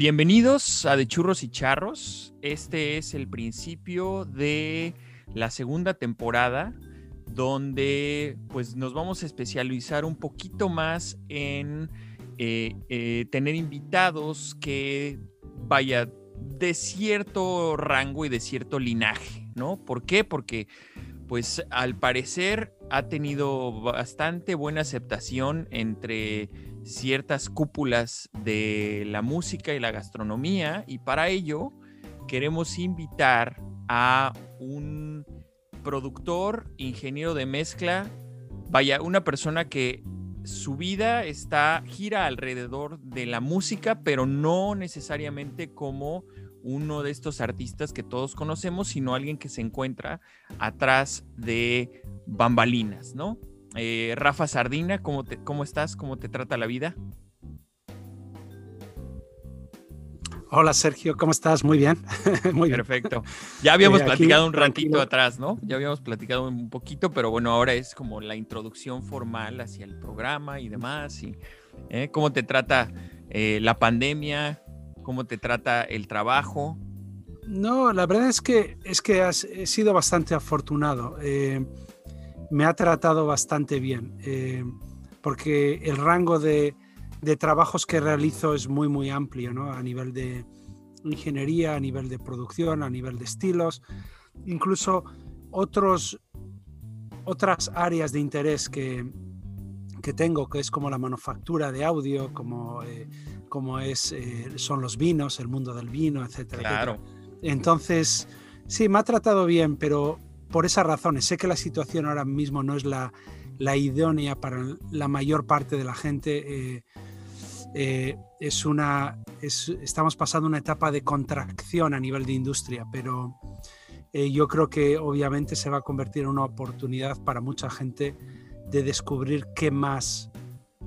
Bienvenidos a De Churros y Charros. Este es el principio de la segunda temporada donde pues nos vamos a especializar un poquito más en eh, eh, tener invitados que vaya de cierto rango y de cierto linaje, ¿no? ¿Por qué? Porque pues al parecer ha tenido bastante buena aceptación entre ciertas cúpulas de la música y la gastronomía y para ello queremos invitar a un productor, ingeniero de mezcla, vaya, una persona que su vida está gira alrededor de la música, pero no necesariamente como uno de estos artistas que todos conocemos, sino alguien que se encuentra atrás de bambalinas, ¿no? Eh, Rafa Sardina, ¿cómo, te, ¿cómo estás? ¿Cómo te trata la vida? Hola Sergio, ¿cómo estás? Muy bien. Muy Perfecto. Ya habíamos eh, platicado un ratito atrás, ¿no? Ya habíamos platicado un poquito, pero bueno, ahora es como la introducción formal hacia el programa y demás. Y, ¿eh? ¿Cómo te trata la pandemia? ¿Cómo te trata el trabajo? No, la verdad es que, es que has, he sido bastante afortunado me ha tratado bastante bien, eh, porque el rango de, trabajos que realizo es muy, muy amplio, ¿no? A nivel de ingeniería, a nivel de producción, a nivel de estilos, incluso otros, otras áreas de interés que, que tengo, que es como la manufactura de audio, como, eh, como es, eh, son los vinos, el mundo del vino, etcétera. Claro. Entonces, sí, me ha tratado bien, pero por esas razones. Sé que la situación ahora mismo no es la, idónea para la mayor parte de la gente. Eh, eh, es una, estamos pasando una etapa de contracción a nivel de industria, pero eh, yo creo que obviamente se va a convertir en una oportunidad para mucha gente de descubrir qué más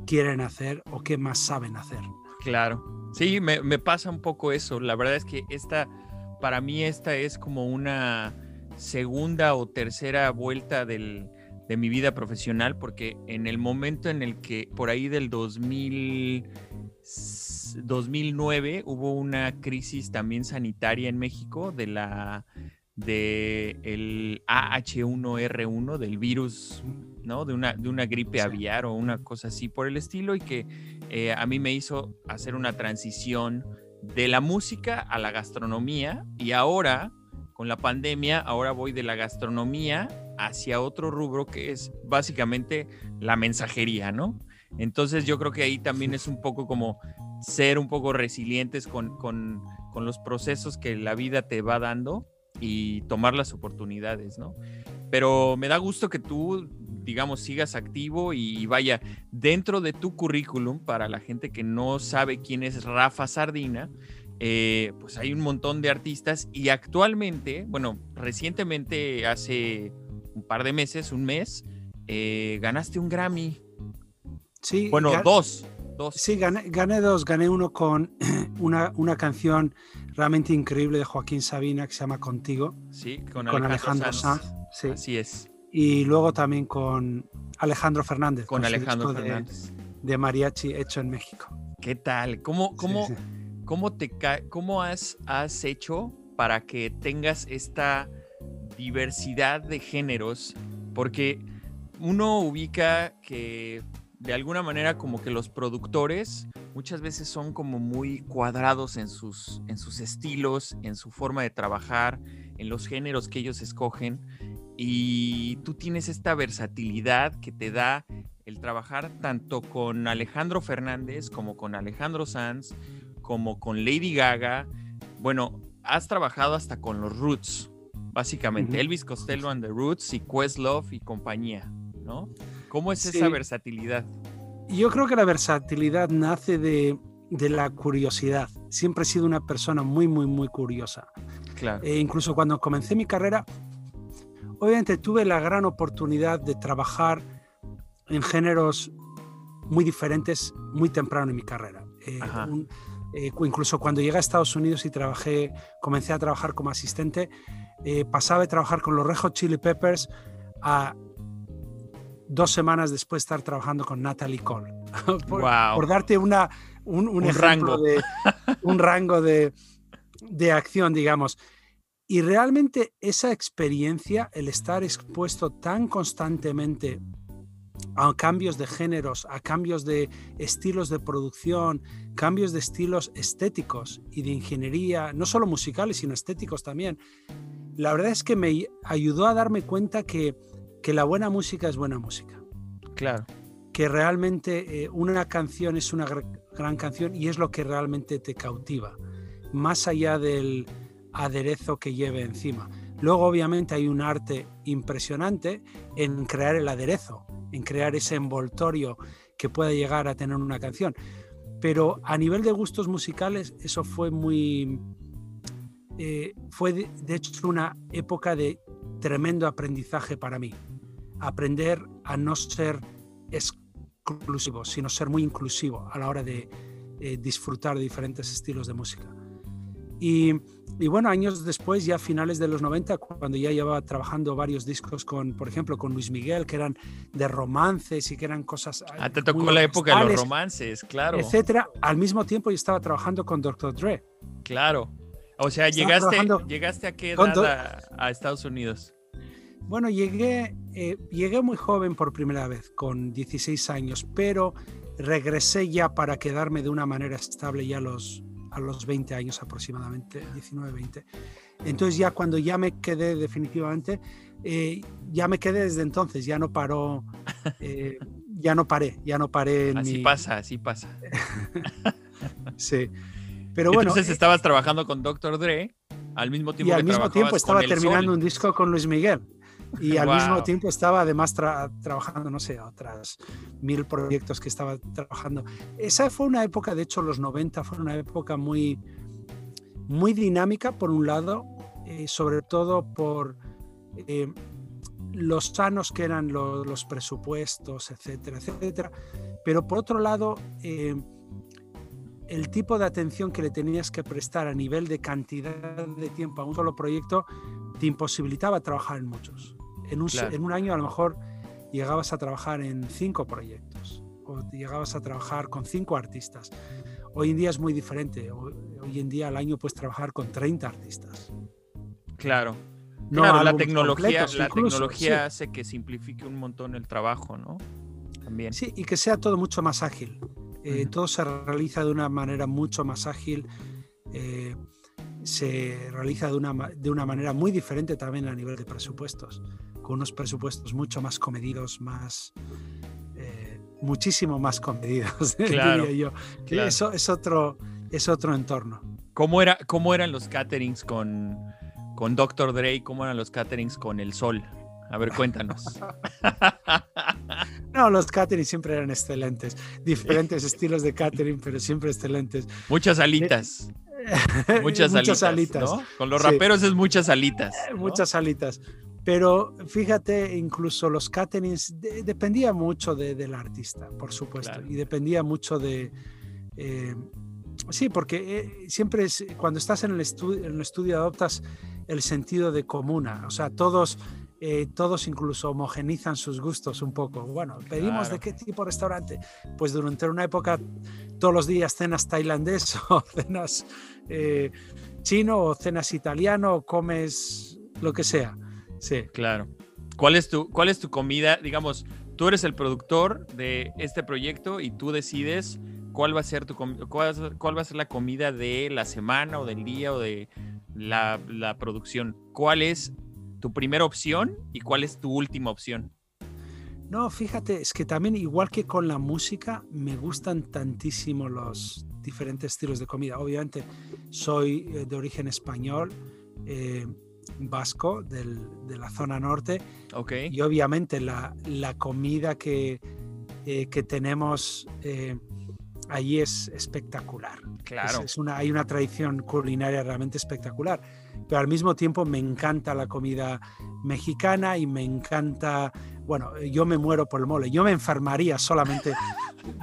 quieren hacer o qué más saben hacer. Claro, sí, me, me pasa un poco eso. La verdad es que esta, para mí esta es como una segunda o tercera vuelta de mi vida profesional, porque en el momento en el que por ahí del 2000, 2009 hubo una crisis también sanitaria en México de la de el AH1R1 del virus, ¿no? De una, de una gripe aviar o una cosa así por el estilo y que eh, a mí me hizo hacer una transición de la música a la gastronomía y ahora con la pandemia, ahora voy de la gastronomía hacia otro rubro que es básicamente la mensajería, ¿no? Entonces yo creo que ahí también es un poco como ser un poco resilientes con, con, con los procesos que la vida te va dando y tomar las oportunidades, ¿no? Pero me da gusto que tú, digamos, sigas activo y vaya dentro de tu currículum para la gente que no sabe quién es Rafa Sardina eh, pues hay un montón de artistas y actualmente, bueno, recientemente, hace un par de meses, un mes, eh, ganaste un Grammy. Sí. Bueno, dos, dos. Sí, gané, dos. Gané uno con una, una, canción realmente increíble de Joaquín Sabina que se llama Contigo. Sí, con, Alejandro, Sanz. Sí. Así es. Y luego también con Alejandro Fernández. Con, Alejandro Fernández. De, mariachi hecho en México. ¿Qué tal? ¿Cómo, cómo, ¿Cómo, te cómo has, has hecho para que tengas esta diversidad de géneros? Porque uno ubica que de alguna manera como que los productores muchas veces son como muy cuadrados en sus, en sus estilos, en su forma de trabajar, en los géneros que ellos escogen. Y tú tienes esta versatilidad que te da el trabajar tanto con Alejandro Fernández como con Alejandro Sanz, como con Lady Gaga. Bueno, has trabajado hasta con los Roots, básicamente. Elvis Costello and the Roots y Questlove y compañía, ¿no? ¿Cómo es esa versatilidad? Yo creo que la versatilidad nace de, la curiosidad. Siempre he sido una persona muy, muy, muy curiosa. Claro. E incluso cuando comencé mi carrera, obviamente tuve la gran oportunidad de trabajar en géneros muy diferentes muy temprano en mi carrera. Eh, eh, incluso cuando llegué a Estados Unidos y trabajé, comencé a trabajar como asistente, eh, pasaba de trabajar con los Red Hot Chili Peppers a dos semanas después estar trabajando con Natalie Cole. por, darte una, un, ejemplo de... un rango de, de acción, digamos. Y realmente esa experiencia, el estar expuesto tan constantemente a cambios de géneros, a cambios de estilos de producción, cambios de estilos estéticos y de ingeniería, no solo musicales, sino estéticos también. La verdad es que me ayudó a darme cuenta que, que la buena música es buena música. Claro. Que realmente eh, una canción es una gran canción y es lo que realmente te cautiva, más allá del aderezo que lleve encima. Luego, obviamente, hay un arte impresionante en crear el aderezo, en crear ese envoltorio que pueda llegar a tener una canción. Pero a nivel de gustos musicales, eso fue muy... Eh, fue de, hecho una época de tremendo aprendizaje para mí. Aprender a no ser exclusivo, sino ser muy inclusivo a la hora de eh, disfrutar de diferentes estilos de música. Y, bueno, años después, ya a finales de los 90, cuando ya llevaba trabajando varios discos con, por ejemplo, con Luis Miguel, que eran de romances y que eran cosas... Ah, te tocó la época de los romances, claro. Etcétera. Al mismo tiempo yo estaba trabajando con Dr. Dre. Claro. O sea, llegaste, llegaste a qué edad a, Estados Unidos. Bueno, llegué, eh, llegué muy joven por primera vez, con 16 años, pero regresé ya para quedarme de una manera estable ya los, a los 20 años aproximadamente, 19, 20. Entonces ya cuando ya me quedé definitivamente, eh, ya me quedé desde entonces, ya no paró, eh, ya no paré, ya no paré. así pasa, así pasa. sí. Pero bueno. Entonces eh, estabas trabajando con Dr. Dre al mismo tiempo y al mismo tiempo estaba terminando un disco con Luis Miguel. Y al mismo tiempo estaba además trabajando, no sé, otras mil proyectos que estaba trabajando. Esa fue una época, de hecho, los 90 fue una época muy, muy dinámica, por un lado, eh, sobre todo por eh, los sanos que eran los, presupuestos, etcétera, etcétera. Pero por otro lado, eh, el tipo de atención que le tenías que prestar a nivel de cantidad de tiempo a un solo proyecto te imposibilitaba trabajar en muchos. En un, año a lo mejor llegabas a trabajar en cinco proyectos o llegabas a trabajar con cinco artistas. Hoy en día es muy diferente. Hoy, en día al año puedes trabajar con 30 artistas. Claro. No la tecnología, la tecnología hace que simplifique un montón el trabajo, ¿no? También. Sí, y que sea todo mucho más ágil. Eh, todo se realiza de una manera mucho más ágil. Eh, se realiza de una, de una manera muy diferente también a nivel de presupuestos con unos presupuestos mucho más comedidos, más eh, muchísimo más comedidos, diría yo. Eso es otro, es otro entorno. ¿Cómo, era, ¿Cómo eran los caterings con, con Dr. Dre? ¿Cómo eran los caterings con El Sol? A ver, cuéntanos. no, los caterings siempre eran excelentes. Diferentes estilos de catering, pero siempre excelentes. Muchas alitas. muchas, alitas. Con los raperos es muchas alitas. Muchas alitas. Pero fíjate, incluso los caterings dependía mucho del artista, por supuesto, y dependía mucho de... Eh, sí, porque eh, siempre es, cuando estás en el, estudio, en el estudio adoptas el sentido de comuna, o sea, todos, eh, todos incluso homogenizan sus gustos un poco. Bueno, pedimos de qué tipo de restaurante. Pues durante una época, todos los días cenas tailandés o cenas chino o cenas italiano o comes lo que sea. Sí. Claro. ¿Cuál es tu, cuál es tu comida? Digamos, tú eres el productor de este proyecto y tú decides cuál va a ser tu cuál, cuál va a ser la comida de la semana o del día o de la, la producción. ¿Cuál es tu primera opción y cuál es tu última opción? No, fíjate, es que también igual que con la música, me gustan tantísimo los diferentes estilos de comida. Obviamente soy eh, de origen español, eh, vasco del, de la zona norte. Okay. Y obviamente la, la comida que, eh, que tenemos eh, allí es espectacular. Claro. Es, una, hay una tradición culinaria realmente espectacular. Pero al mismo tiempo me encanta la comida mexicana y me encanta bueno, yo me muero por el mole. Yo me enfermaría solamente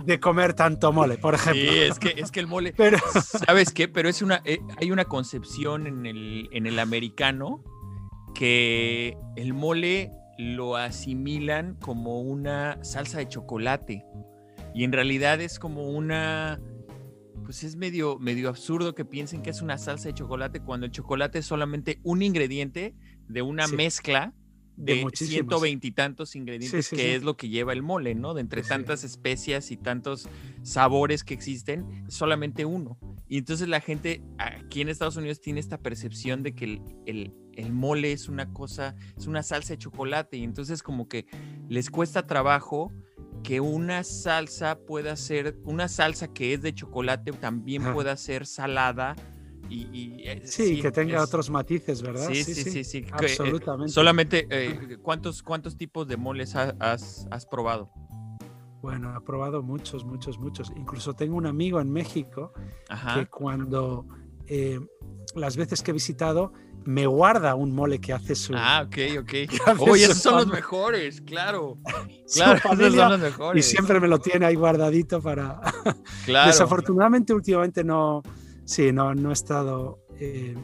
de comer tanto mole, por ejemplo. Sí, es que, es que el mole, Pero... ¿sabes qué? Pero es una, eh, hay una concepción en el, en el americano que el mole lo asimilan como una salsa de chocolate y en realidad es como una pues es medio, medio absurdo que piensen que es una salsa de chocolate cuando el chocolate es solamente un ingrediente de una mezcla de, ciento veintitantos ingredientes que es lo que lleva el mole, ¿no? De entre tantas especias y tantos sabores que existen, solamente uno. Y entonces la gente aquí en Estados Unidos tiene esta percepción de que el, el, mole es una cosa, es una salsa de chocolate y entonces como que les cuesta trabajo que una salsa pueda ser, una salsa que es de chocolate también pueda ser salada y, eh, sí, que tenga otros matices, ¿verdad? Sí, sí, sí, sí. Eh, absolutamente. solamente, eh, ¿cuántos, ¿cuántos tipos de moles has, has, probado? Bueno, he probado muchos, muchos, muchos. Incluso tengo un amigo en México que cuando las veces que he visitado me guarda un mole que hace su. Ah, ok, ok. Oye, esos son los mejores, claro. Claro, esos son los mejores. Y siempre me lo tiene ahí guardadito para. Claro. Desafortunadamente, últimamente no, Sí, no, no he estado eh,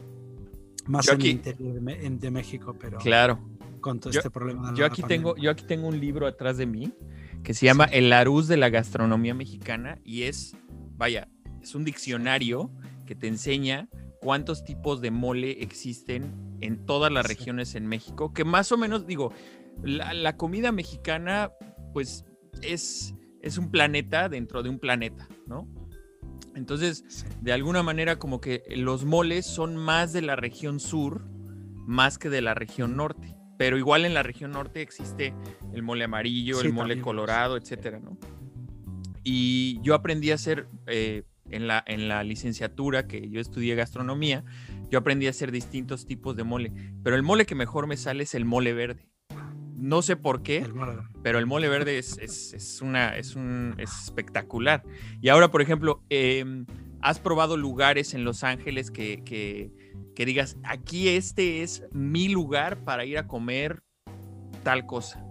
más en el interior de, México, pero claro. con todo este problema. yo, aquí tengo, yo aquí tengo un libro atrás de mí que se llama El Arús de la Gastronomía Mexicana y es, vaya, es un diccionario que te enseña cuántos tipos de mole existen en todas las regiones en México, que más o menos, digo, la, la comida mexicana, pues es, es un planeta dentro de un planeta, ¿no? Entonces, de alguna manera, como que los moles son más de la región sur, más que de la región norte. Pero igual en la región norte existe el mole amarillo, el mole colorado, etcétera, ¿no? Y yo aprendí a hacer, eh, en, la, en la licenciatura que yo estudié gastronomía, yo aprendí a hacer distintos tipos de mole. Pero el mole que mejor me sale es el mole verde. No sé por qué, pero el mole verde es, una, es, un, espectacular. Y ahora, por ejemplo, em, ¿has probado lugares en Los Ángeles que, que, digas, aquí este es mi lugar para ir a comer tal cosa?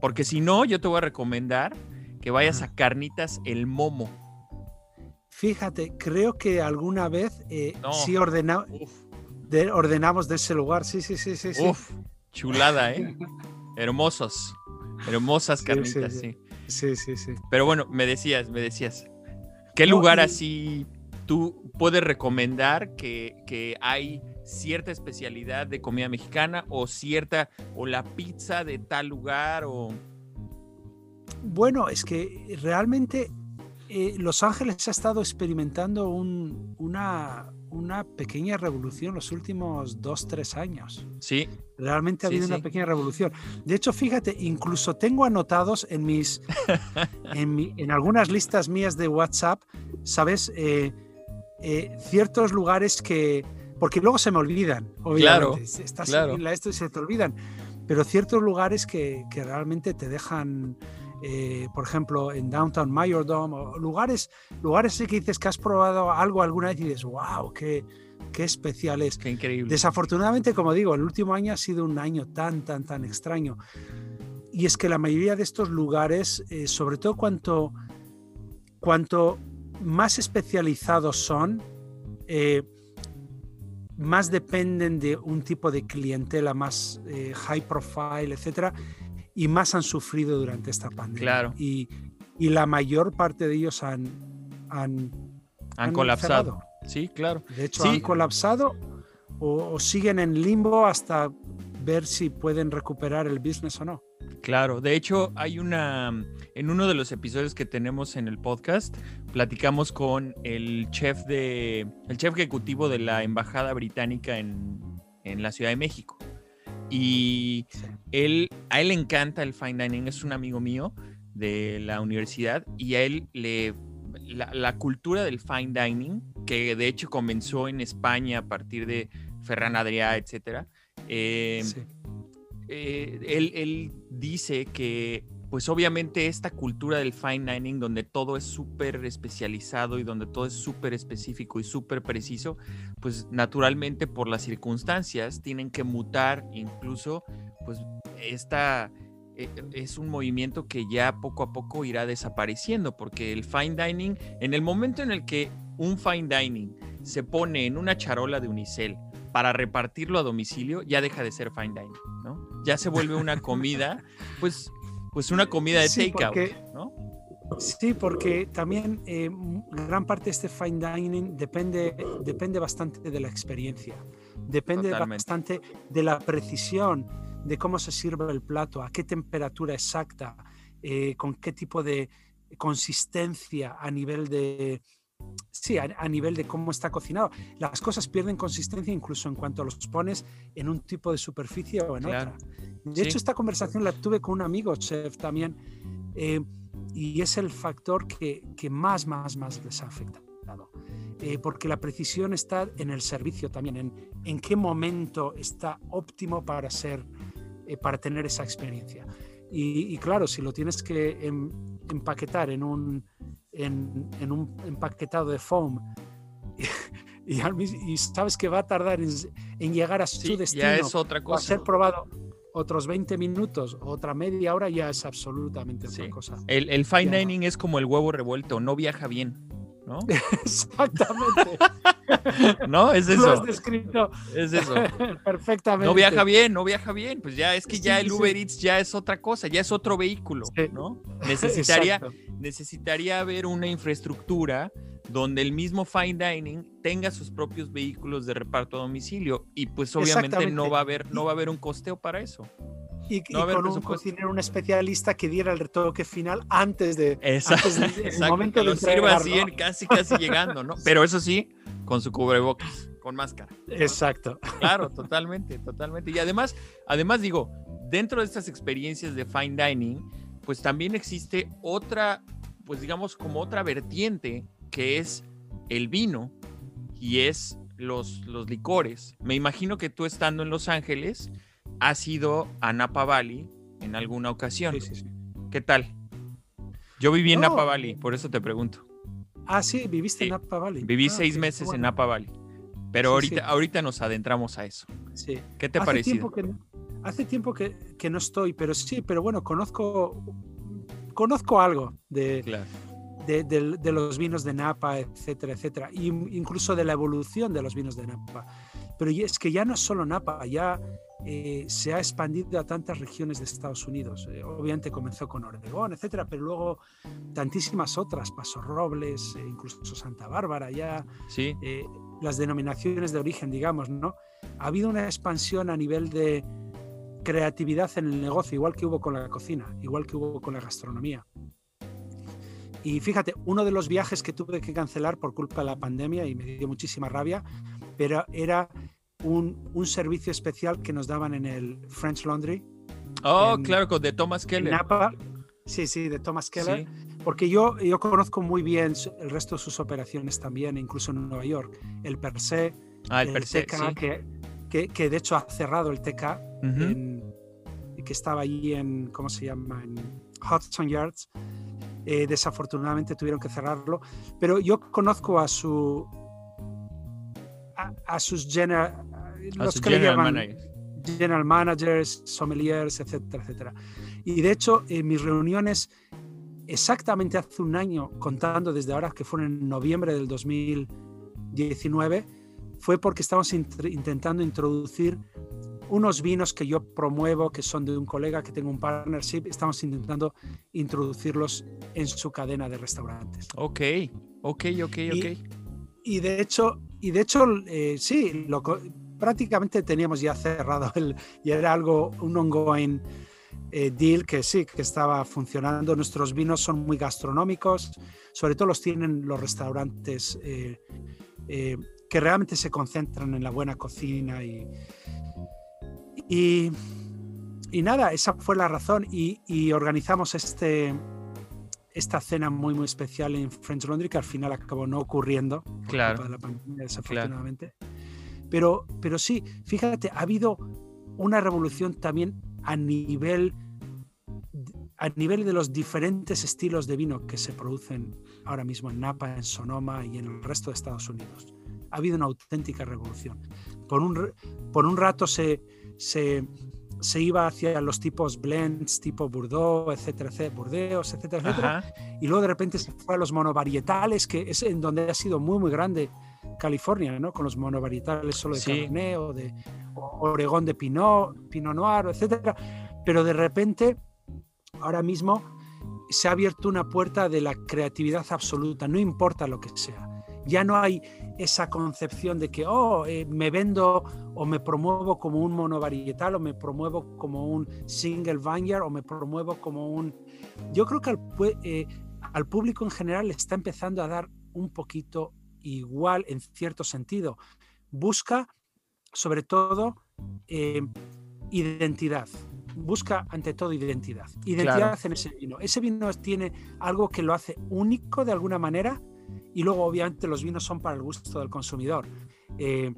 Porque si no, yo te voy a recomendar que vayas a Carnitas El Momo. Fíjate, creo que alguna vez eh, sí ordenamos de ese lugar. Sí, sí, sí, sí. Uf, chulada, ¿eh? Hermosos. Hermosas carnitas, sí. Sí, sí, sí. Pero bueno, me decías, me decías. ¿Qué lugar así tú puedes recomendar que, hay cierta especialidad de comida mexicana o cierta, o la pizza de tal lugar o... Bueno, es que realmente eh, Los Ángeles ha estado experimentando una, una pequeña revolución los últimos dos, tres años. Sí. Realmente ha habido una pequeña revolución. De hecho, fíjate, incluso tengo anotados en mis, en, algunas listas mías de WhatsApp, ¿sabes? Eh, eh, ciertos lugares que, porque luego se me olvidan, obviamente. Claro, Estás en la esto y se te olvidan. Pero ciertos lugares que, que realmente te dejan eh, por ejemplo, en Downtown Mayordom, o lugares, lugares que dices que has probado algo alguna vez y dices, wow, qué, qué especial es. Qué increíble. Desafortunadamente, como digo, el último año ha sido un año tan, tan, tan extraño. Y es que la mayoría de estos lugares, eh, sobre todo cuanto, cuanto más especializados son, eh, más dependen de un tipo de clientela más high profile, etcétera, y más han sufrido durante esta pandemia. Claro. Y, y la mayor parte de ellos han, han, han, colapsado. Sí, claro. De hecho, han colapsado o, siguen en limbo hasta ver si pueden recuperar el business o no. Claro, de hecho hay una, en uno de los episodios que tenemos en el podcast, platicamos con el chef de, el chef ejecutivo de la embajada británica en, en la Ciudad de México. Y él, a él le encanta el fine dining, es un amigo mío de la universidad y a él le... La, cultura del fine dining, que de hecho comenzó en España a partir de Ferran Adrià, etc. Eh, eh, él, él dice que pues obviamente esta cultura del fine dining donde todo es súper especializado y donde todo es súper específico y súper preciso, pues naturalmente por las circunstancias tienen que mutar incluso, pues esta eh, es un movimiento que ya poco a poco irá desapareciendo porque el fine dining, en el momento en el que un fine dining se pone en una charola de unicel para repartirlo a domicilio, ya deja de ser fine dining, ¿no? Ya se vuelve una comida, pues pues una comida de takeout, ¿no? Sí, porque también eh, gran parte de este fine dining depende, depende bastante de la experiencia, depende bastante de la precisión de cómo se sirve el plato, a qué temperatura exacta, eh, con qué tipo de consistencia a nivel de, Sí, a, nivel de cómo está cocinado. Las cosas pierden consistencia incluso en cuanto los pones en un tipo de superficie o en otra. De hecho, esta conversación la tuve con un amigo, chef, también, eh, y es el factor que, que, más, más, más les ha afectado. Eh, porque la precisión está en el servicio también, en, en qué momento está óptimo para, ser, eh, para tener esa experiencia. Y, claro, si lo tienes que em, empaquetar en un, en, un empaquetado de foam y, y, sabes que va a tardar en, llegar a su destino, ya es otra cosa. a ser probado otros 20 minutos, otra media hora, ya es absolutamente otra cosa. El, el fine dining es como el huevo revuelto, no viaja bien. ¿No? Exactamente. no, es eso. Lo has descrito. Es eso. Perfectamente. No viaja bien, no viaja bien. Pues ya es que ya el Uber Eats ya es otra cosa, ya es otro vehículo, ¿no? Necesitaría, necesitaría haber una infraestructura donde el mismo fine dining tenga sus propios vehículos de reparto a domicilio y pues obviamente no va a haber no va a haber un costeo para eso y, con un cocinero, un especialista que diera el retoque final antes de, exacto, antes momento que de lo sirva así, casi casi llegando, ¿no? Pero eso sí, con su cubrebocas, con máscara. Exacto. Claro, totalmente, totalmente. Y además, además digo, dentro de estas experiencias de fine dining, pues también existe otra, pues digamos como otra vertiente que es el vino y es los, los licores. Me imagino que tú estando en Los Ángeles, has ido a Napa Valley en alguna ocasión. Sí, sí, ¿Qué tal? Yo viví en Napa Valley, por eso te pregunto. Ah, sí, viviste en Napa Valley. Viví ah, seis meses en Napa Valley. Pero ahorita, ahorita nos adentramos a eso. Sí. ¿Qué te parece? hace tiempo que, que, no estoy, pero sí, pero bueno, conozco, conozco algo de, de, de, los vinos de Napa, etcétera, etcétera. Y incluso de la evolución de los vinos de Napa. Pero es que ya no es solo Napa, ya eh, se ha expandido a tantas regiones de Estados Unidos. Eh, obviamente comenzó con Oregón, etcétera, pero luego tantísimas otras, Paso Robles, eh, incluso Santa Bárbara, ya sí. las denominaciones de origen, digamos, ¿no? Ha habido una expansión a nivel de creatividad en el negocio, igual que hubo con la cocina, igual que hubo con la gastronomía. Y fíjate, uno de los viajes que tuve que cancelar por culpa de la pandemia y me dio muchísima rabia, pero era un, servicio especial que nos daban en el French Laundry. Oh, claro, de Thomas Keller. Napa. Sí, sí, de Thomas Keller. Porque yo, yo conozco muy bien el resto de sus operaciones también, incluso en Nueva York. El Per Se, ah, el, per se, que, que, de hecho ha cerrado el TK, que estaba allí en, ¿cómo se llama? En Hudson Yards. Eh, desafortunadamente tuvieron que cerrarlo. Pero yo conozco a su, a, sus general, los que general llaman general managers, sommeliers, etcétera, etcétera. Y de hecho, en mis reuniones, exactamente hace un año, contando desde ahora que fueron en noviembre del 2019, fue porque estamos intentando introducir unos vinos que yo promuevo, que son de un colega que tengo un partnership, estamos intentando introducirlos en su cadena de restaurantes. Ok, ok, ok, ok. Y de hecho, y de hecho eh, sí, lo, prácticamente teníamos ya cerrado el, y era algo, un ongoing eh, deal que sí, que estaba funcionando. Nuestros vinos son muy gastronómicos, sobre todo los tienen los restaurantes eh, que realmente se concentran en la buena cocina y, y, y nada, esa fue la razón y, y organizamos este, esta cena muy, muy especial en French Laundry que al final acabó no ocurriendo. Claro. la pandemia, desafortunadamente. Pero, pero sí, fíjate, ha habido una revolución también a nivel, a nivel de los diferentes estilos de vino que se producen ahora mismo en Napa, en Sonoma y en el resto de Estados Unidos. Ha habido una auténtica revolución. Por un, por un rato se, se se iba hacia los tipos blends, tipo Bordeaux, etcétera, etcétera, Burdeos, etcétera, etcétera. Y luego de repente se fue a los monovarietales, que es en donde ha sido muy, muy grande California, ¿no? Con los monovarietales solo de Cabernet o de Oregón de Pinot, Pinot Noir, etcétera. Pero de repente, ahora mismo se ha abierto una puerta de la creatividad absoluta, no importa lo que sea. Ya no hay esa concepción de que, oh, eh, me vendo o me promuevo como un monovarietal o me promuevo como un single vineyard o me promuevo como un... Yo creo que al, eh, al público en general le está empezando a dar un poquito igual en cierto sentido. Busca, sobre todo, eh, identidad. Busca ante todo identidad. Identidad en ese vino. Ese vino tiene algo que lo hace único de alguna manera y luego obviamente los vinos son para el gusto del consumidor. Eh,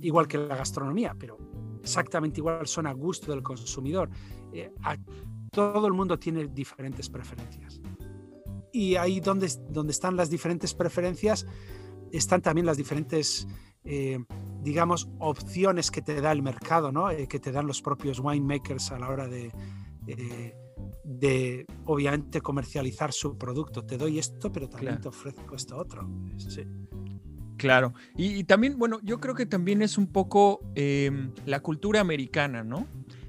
igual que la gastronomía, pero exactamente igual son a gusto del consumidor. Eh, todo el mundo tiene diferentes preferencias. Y ahí donde, donde están las diferentes preferencias, están también las diferentes eh, digamos, opciones que te da el mercado, ¿no? Eh, que te dan los propios winemakers a la hora de, eh, de, obviamente, comercializar su producto. Te doy esto, pero también te ofrezco esto otro. Claro. Y, también, bueno, yo creo que también es un poco em, la cultura americana, ¿no?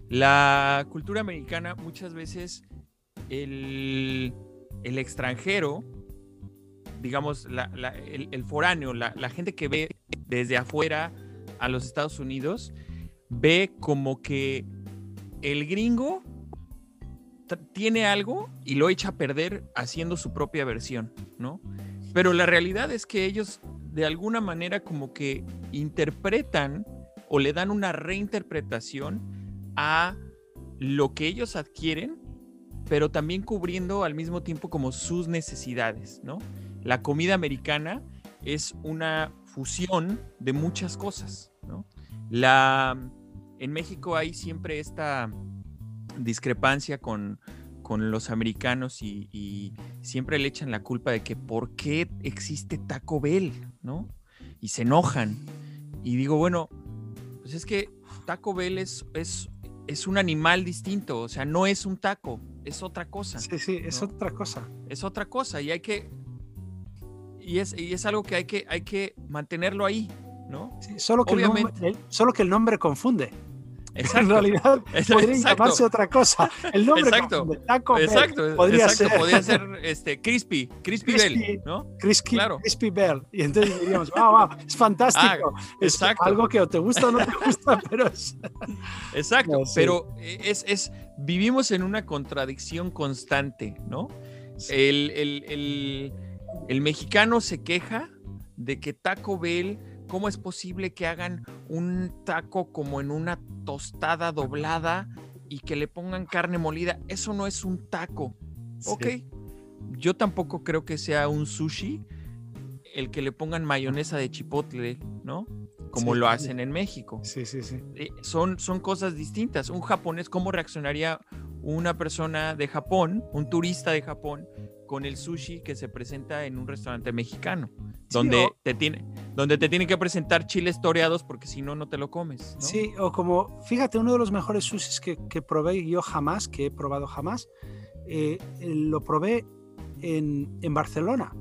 La cultura americana muchas veces el, el extranjero digamos, el, foráneo, la, gente que ve desde afuera a los Estados Unidos, ve como que el gringo tiene algo y lo echa a perder haciendo su propia versión, ¿no? Pero la realidad es que ellos de alguna manera como que interpretan o le dan una reinterpretación a lo que ellos adquieren, pero también cubriendo al mismo tiempo como sus necesidades, ¿no? la comida americana es una fusión de muchas cosas, La, en México hay siempre esta discrepancia con, los americanos y, siempre le echan la culpa de que por qué existe Taco Bell, ¿no? Y se enojan. Y digo, bueno, pues es que Taco Bell es, es, es un animal distinto, o sea, no es un taco, es otra cosa. Sí, sí, es otra cosa. Es otra cosa y hay que y es, y es algo que hay, que hay que mantenerlo ahí, ¿no? solo, que Obviamente. El nombre, solo que el nombre confunde. Exacto. En realidad podría llamarse otra cosa. El nombre exacto. confunde. Taco exacto, podría exacto. ser. Podría ser este, Crispy, Crispy, Bell, ¿no? Crispy, claro. Crispy Bell. Y entonces diríamos, wow, wow, es fantástico. Ah, es algo que o te gusta o no te gusta, pero es... Exacto, pero es, es, vivimos en una contradicción constante, ¿no? el, el, el el mexicano se queja de que Taco Bell, ¿cómo es posible que hagan un taco como en una tostada doblada y que le pongan carne molida? Eso no es un taco. Ok. Yo tampoco creo que sea un sushi el que le pongan mayonesa de chipotle, ¿no? Como lo hacen en México. Sí, sí, sí. Eh, son, son cosas distintas. Un japonés, ¿cómo reaccionaría una persona de Japón, un turista de Japón, con el sushi que se presenta en un restaurante mexicano, donde, te tiene, donde te tienen que presentar chiles toreados porque si no, no te lo comes. Sí, o como, fíjate, uno de los mejores sushis que, que probé yo jamás, que he probado jamás, eh, lo probé en, en, Barcelona.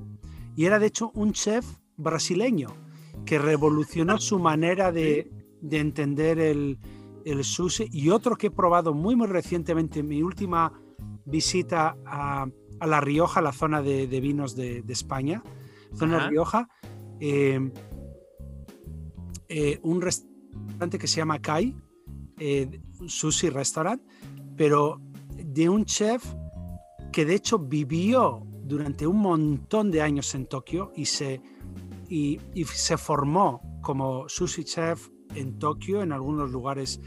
Y era de hecho un chef brasileño que revolucionó su manera de, de entender el, el sushi. Y otro que he probado muy, muy recientemente, en mi última visita a a La Rioja, la zona de, vinos de, España, zona Rioja, eh, eh, un restaurante que se llama Kai, eh, sushi restaurant, pero de un chef que de hecho vivió durante un montón de años en Tokio y se, y, y se formó como sushi chef en Tokio, en algunos lugares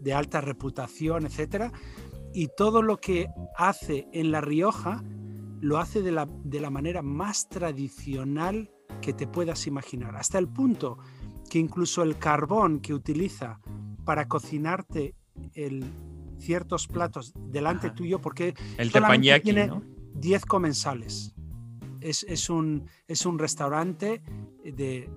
de alta reputación, etcétera, y todo lo que hace en La Rioja lo hace de la, de la manera más tradicional que te puedas imaginar, hasta el punto que incluso el carbón que utiliza para cocinarte el, ciertos platos delante tuyo, porque el teppanyaki, tiene 10 comensales. Es, es, un, es un restaurante de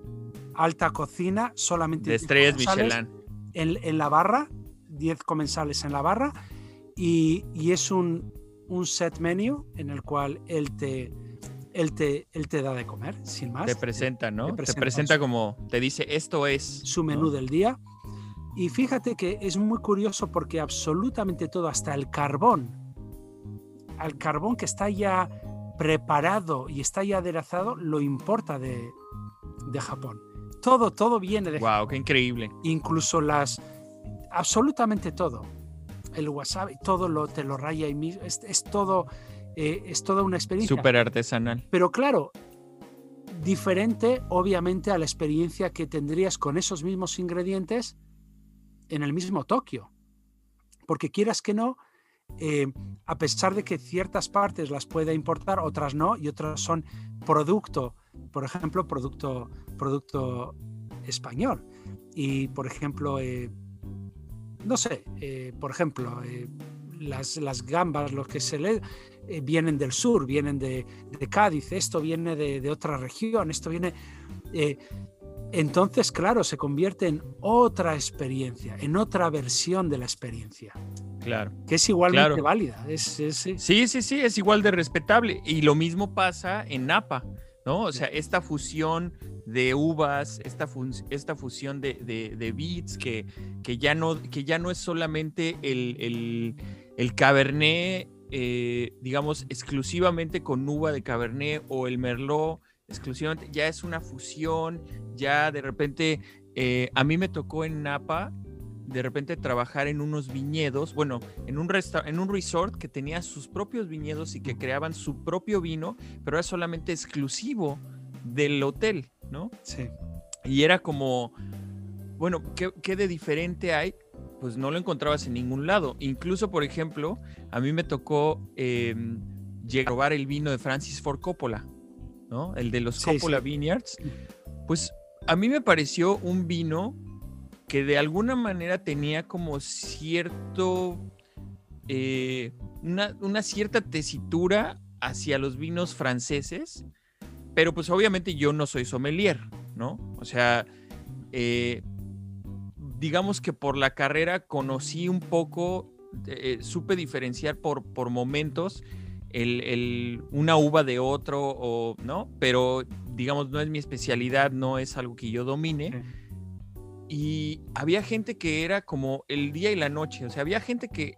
alta cocina, solamente de estrellas Michelin. En, en la barra, 10 comensales en la barra, y, es un, set menu en el cual él te, él te, él te da de comer, sin más. Te presenta, ¿no? Te presenta, como, te dice, esto es. Su menú del día. Y fíjate que es muy curioso porque absolutamente todo, hasta el carbón, al carbón que está ya preparado y está ya aderezado, lo importa de, de Japón. Todo, todo viene de Wow, qué increíble. Incluso las, absolutamente todo. El wasabi, todo lo te lo raya mismo. Es, es todo, eh, es toda una experiencia. Súper artesanal. Pero claro, diferente obviamente a la experiencia que tendrías con esos mismos ingredientes en el mismo Tokio. Porque quieras que no, eh, a pesar de que ciertas partes las pueda importar, otras no, y otras son producto, por ejemplo, producto, producto español. Y, por ejemplo, eh, no sé, eh, por ejemplo, las, las, gambas, los que se le vienen del sur, vienen de, de Cádiz, esto viene de, de, otra región, esto viene entonces, claro, se convierte en otra experiencia, en otra versión de la experiencia. Claro. Que es igualmente válida. Es, es, sí. sí, sí, sí, es igual de respetable. Y lo mismo pasa en Napa, ¿no? O sea, esta fusión de uvas, esta, esta fusión de, de, de beats, que, que, ya no, que ya no es solamente el, el, el cabernet, eh, digamos, exclusivamente con uva de cabernet o el merlot exclusivamente, ya es una fusión, ya de repente, eh, a mí me tocó en Napa, de repente trabajar en unos viñedos, bueno, en un, en un resort que tenía sus propios viñedos y que creaban su propio vino, pero era solamente exclusivo del hotel, ¿no? Sí. Y era como, bueno, ¿qué, de diferente hay? Pues no lo encontrabas en ningún lado. Incluso, por ejemplo, a mí me tocó eh, llegar a probar el vino de Francis Ford Coppola. ¿no? El de los Coppola Vineyards. Pues a mí me pareció un vino que de alguna manera tenía como cierto, eh, una, cierta tesitura hacia los vinos franceses, pero pues obviamente yo no soy sommelier, ¿no? O sea, eh, digamos que por la carrera conocí un poco, eh, supe diferenciar por, por momentos el, una uva de otro, o, ¿no? Pero digamos, no es mi especialidad, no es algo que yo domine. Y había gente que era como el día y la noche, o sea, había gente que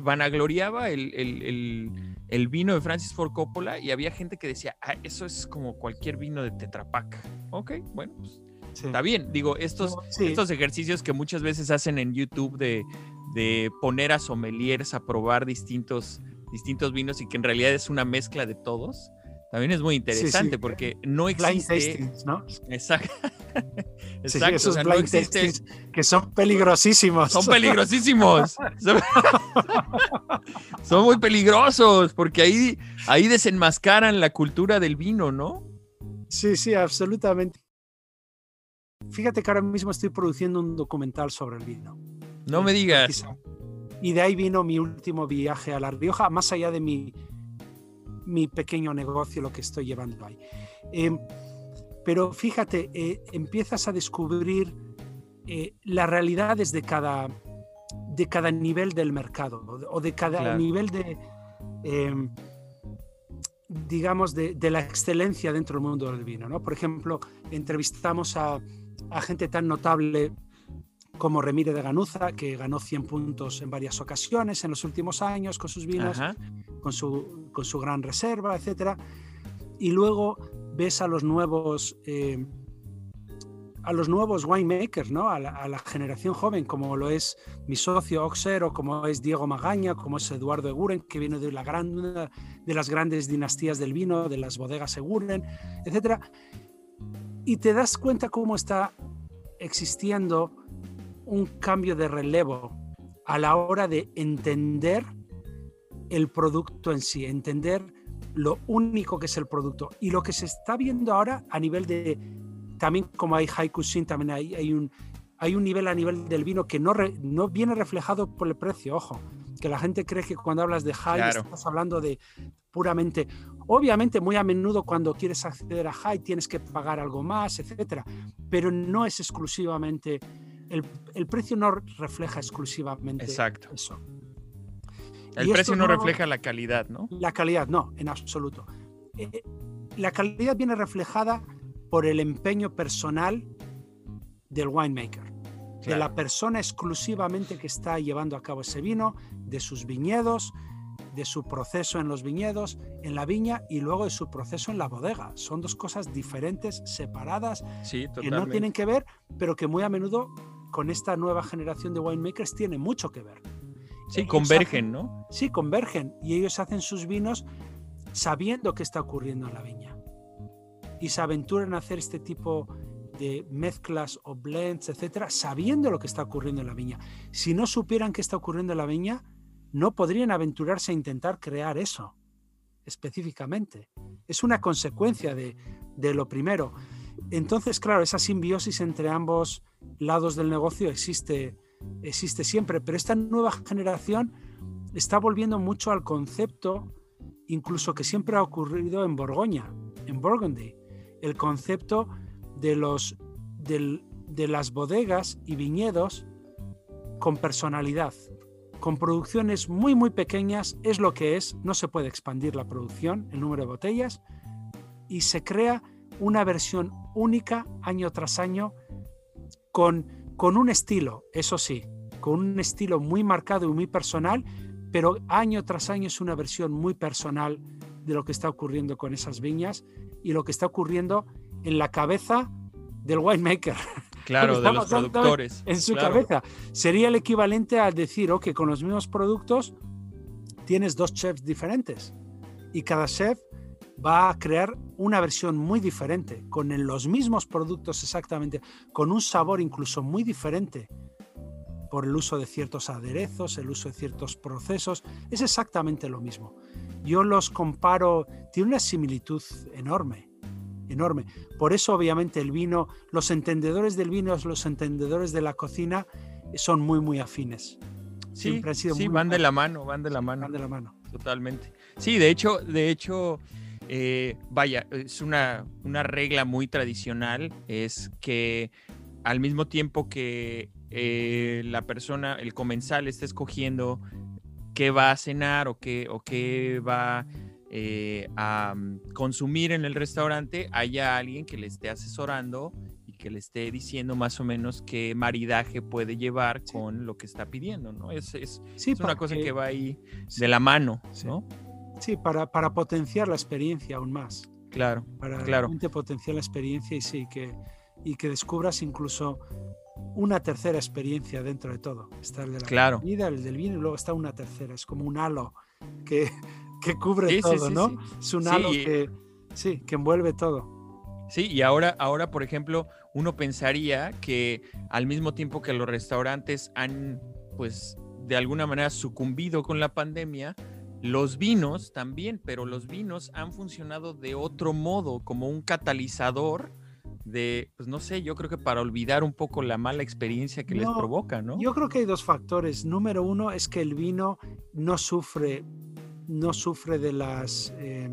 vanagloriaba el, el, el, vino de Francis Ford Coppola y había gente que decía, ah, eso es como cualquier vino de Tetra Pak. Ok, bueno, pues está bien. Digo, estos, estos ejercicios que muchas veces hacen en YouTube de, de poner a sommeliers a probar distintos distintos vinos y que en realidad es una mezcla de todos, también es muy interesante porque no existe. ¿no? Exacto. Exacto. esos no existe... que son peligrosísimos. Son peligrosísimos. son... muy peligrosos porque ahí, ahí desenmascaran la cultura del vino, ¿no? Sí, sí, absolutamente. Fíjate que ahora mismo estoy produciendo un documental sobre el vino. No me digas. Y de ahí vino mi último viaje a La Rioja, más allá de mi, mi pequeño negocio, lo que estoy llevando ahí. Em, pero fíjate, eh, empiezas a descubrir eh, las realidades de cada, de cada nivel del mercado o de cada nivel de, em, digamos, de, la excelencia dentro del mundo del vino. ¿no? Por ejemplo, entrevistamos a, a gente tan notable como Remire de Ganuza, que ganó 100 puntos en varias ocasiones en los últimos años con sus vinos, con su, con su gran reserva, etc. Y luego ves a los nuevos, eh, a los nuevos winemakers, ¿no? A la, generación joven, como lo es mi socio Oxer, o como es Diego Magaña, como es Eduardo Eguren, que viene de, la gran, de las grandes dinastías del vino, de las bodegas Eguren, etc. Y te das cuenta cómo está existiendo un cambio de relevo a la hora de entender el producto en sí, entender lo único que es el producto. Y lo que se está viendo ahora a nivel de, también como hay cuisine, también hay, hay, un, hay un nivel a nivel del vino que no, no viene reflejado por el precio, ojo, que la gente cree que cuando hablas de high estás hablando de puramente, obviamente muy a menudo cuando quieres acceder a high tienes que pagar algo más, etcétera, pero no es exclusivamente el, precio no refleja exclusivamente Exacto. eso. El precio no, refleja la calidad, ¿no? La calidad, no, en absoluto. Eh, la calidad viene reflejada por el empeño personal del winemaker, de la persona exclusivamente que está llevando a cabo ese vino, de sus viñedos, de su proceso en los viñedos, en la viña y luego de su proceso en la bodega. Son dos cosas diferentes, separadas, que no tienen que ver, pero que muy a menudo con esta nueva generación de winemakers tienen mucho que ver. Sí, convergen, ¿no? Sí, convergen y ellos hacen sus vinos sabiendo qué está ocurriendo en la viña. Y se aventuran a hacer este tipo de mezclas o blends, etcétera, sabiendo lo que está ocurriendo en la viña. Si no supieran qué está ocurriendo en la viña, no podrían aventurarse a intentar crear eso específicamente. Es una consecuencia de, lo primero. Entonces, claro, esa simbiosis entre ambos lados del negocio existe, existe siempre, pero esta nueva generación está volviendo mucho al concepto, incluso que siempre ha ocurrido en Borgoña, en Burgundy, el concepto de, los, de las bodegas y viñedos con personalidad, con producciones muy muy pequeñas, es lo que es, no se puede expandir la producción, el número de botellas, y se crea una versión única año tras año con, con un estilo, eso sí, con un estilo muy marcado y muy personal, pero año tras año es una versión muy personal de lo que está ocurriendo con esas viñas y lo que está ocurriendo en la cabeza del winemaker. Claro, de los productores. En su cabeza. Sería el equivalente a decir, ok, con los mismos productos tienes dos chefs diferentes y cada chef va a crear una versión muy diferente, con los mismos productos exactamente, con un sabor incluso muy diferente por el uso de ciertos aderezos, el uso de ciertos procesos, es exactamente lo mismo. Yo los comparo, tiene una similitud enorme enorme. Por eso, obviamente, el vino, los entendedores del vino, los entendedores de la cocina son muy, muy afines. Sí, sí van de la mano, van de la mano. Van de la mano. Totalmente. Sí, de hecho, de hecho, eh, vaya, es una, una regla muy tradicional, es que al mismo tiempo que eh, la persona, el comensal, está escogiendo qué va a cenar o qué, o qué va eh, a mm, consumir en el restaurante, haya alguien que le esté asesorando y que le esté diciendo más o menos qué maridaje puede llevar con lo que está pidiendo, ¿no? Es, es, una cosa que va ahí de la mano, ¿no? Sí, para, para potenciar la experiencia aún más. Claro, para claro. realmente potenciar la experiencia y sí, que, y que descubras incluso una tercera experiencia dentro de todo. Está el de la claro. comida, el del vino y luego está una tercera. Es como un halo que, que cubre todo, ¿no? Es un halo que, sí, que envuelve todo. Sí, y ahora, ahora, por ejemplo, uno pensaría que al mismo tiempo que los restaurantes han, pues, de alguna manera sucumbido con la pandemia, los vinos también, pero los vinos han funcionado de otro modo, como un catalizador de, pues no sé, yo creo que para olvidar un poco la mala experiencia que les provoca, ¿no? Yo creo que hay dos factores. Número uno es que el vino no sufre no sufre de las... Eh,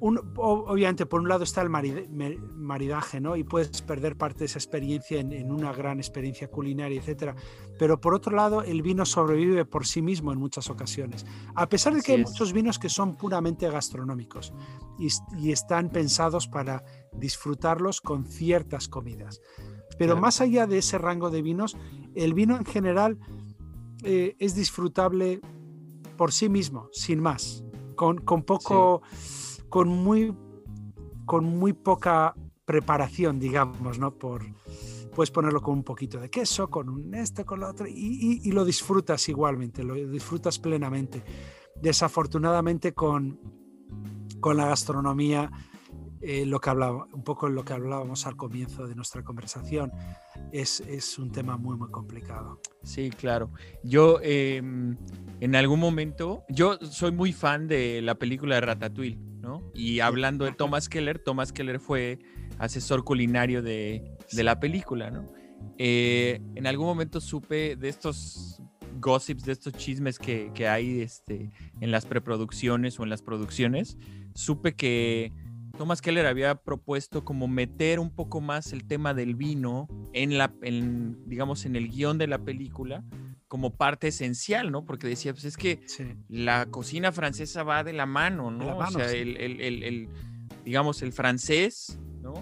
obviamente, por un lado está el maridaje, ¿no? Y puedes perder parte de esa experiencia en, una gran experiencia culinaria, etcétera. Pero por otro lado, el vino sobrevive por sí mismo en muchas ocasiones. A pesar de que hay muchos vinos que son puramente gastronómicos y, están pensados para disfrutarlos con ciertas comidas. Pero más allá de ese rango de vinos, el vino en general eh, es disfrutable por sí mismo, sin más, con, con poco, con, muy, con muy poca preparación, digamos, ¿no? Por, puedes ponerlo con un poquito de queso, con un esto, con lo otro, y, y, lo disfrutas igualmente, lo disfrutas plenamente. Desafortunadamente con, con la gastronomía eh, lo que hablaba, un poco lo que hablábamos al comienzo de nuestra conversación, es, es un tema muy, muy complicado. Sí, claro. Yo em, en algún momento, yo soy muy fan de la película de Ratatouille, ¿no? Y hablando de Thomas Keller, Thomas Keller fue asesor culinario de, de la película, ¿no? Eh, en algún momento supe de estos gossips, de estos chismes que, que hay este, en las preproducciones o en las producciones, supe que Thomas Keller había propuesto como meter un poco más el tema del vino en la, digamos, en el guion de la película como parte esencial, ¿no? Porque decía, pues es que la cocina francesa va de la mano, ¿no? o sea, el, digamos, el francés, ¿no?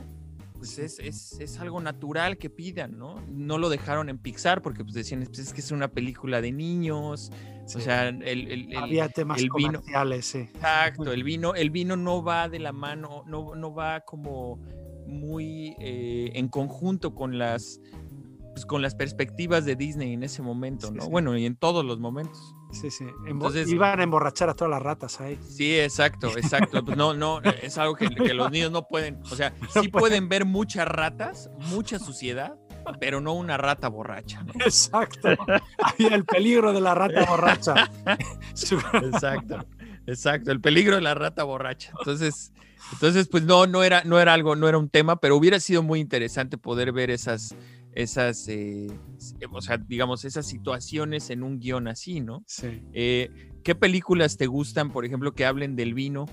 pues es, es, es, algo natural que pidan, ¿no? No lo dejaron en Pixar porque pues decían, pues es que es una película de niños, o sea, el, el, había temas el vino, comerciales, sí. Exacto, el vino, el vino no va de la mano, no, no va como muy eh, en conjunto con las pues, con las perspectivas de Disney en ese momento, ¿no? Bueno, y en todos los momentos. Sí, sí. Entonces, Iban a emborrachar a todas las ratas ahí. Sí, exacto, exacto. Pues no, no, es algo que, los niños no pueden. O sea, sí pueden ver muchas ratas, mucha suciedad, pero no una rata borracha. Exacto. Había el peligro de la rata borracha. exacto, exacto. El peligro de la rata borracha. Entonces, entonces, pues no, no era, no era algo, no era un tema, pero hubiera sido muy interesante poder ver esas esas, eh, eh, o sea, digamos, esas situaciones en un guion así, ¿no? Sí. Eh, ¿Qué películas te gustan, por ejemplo, que hablen del vino?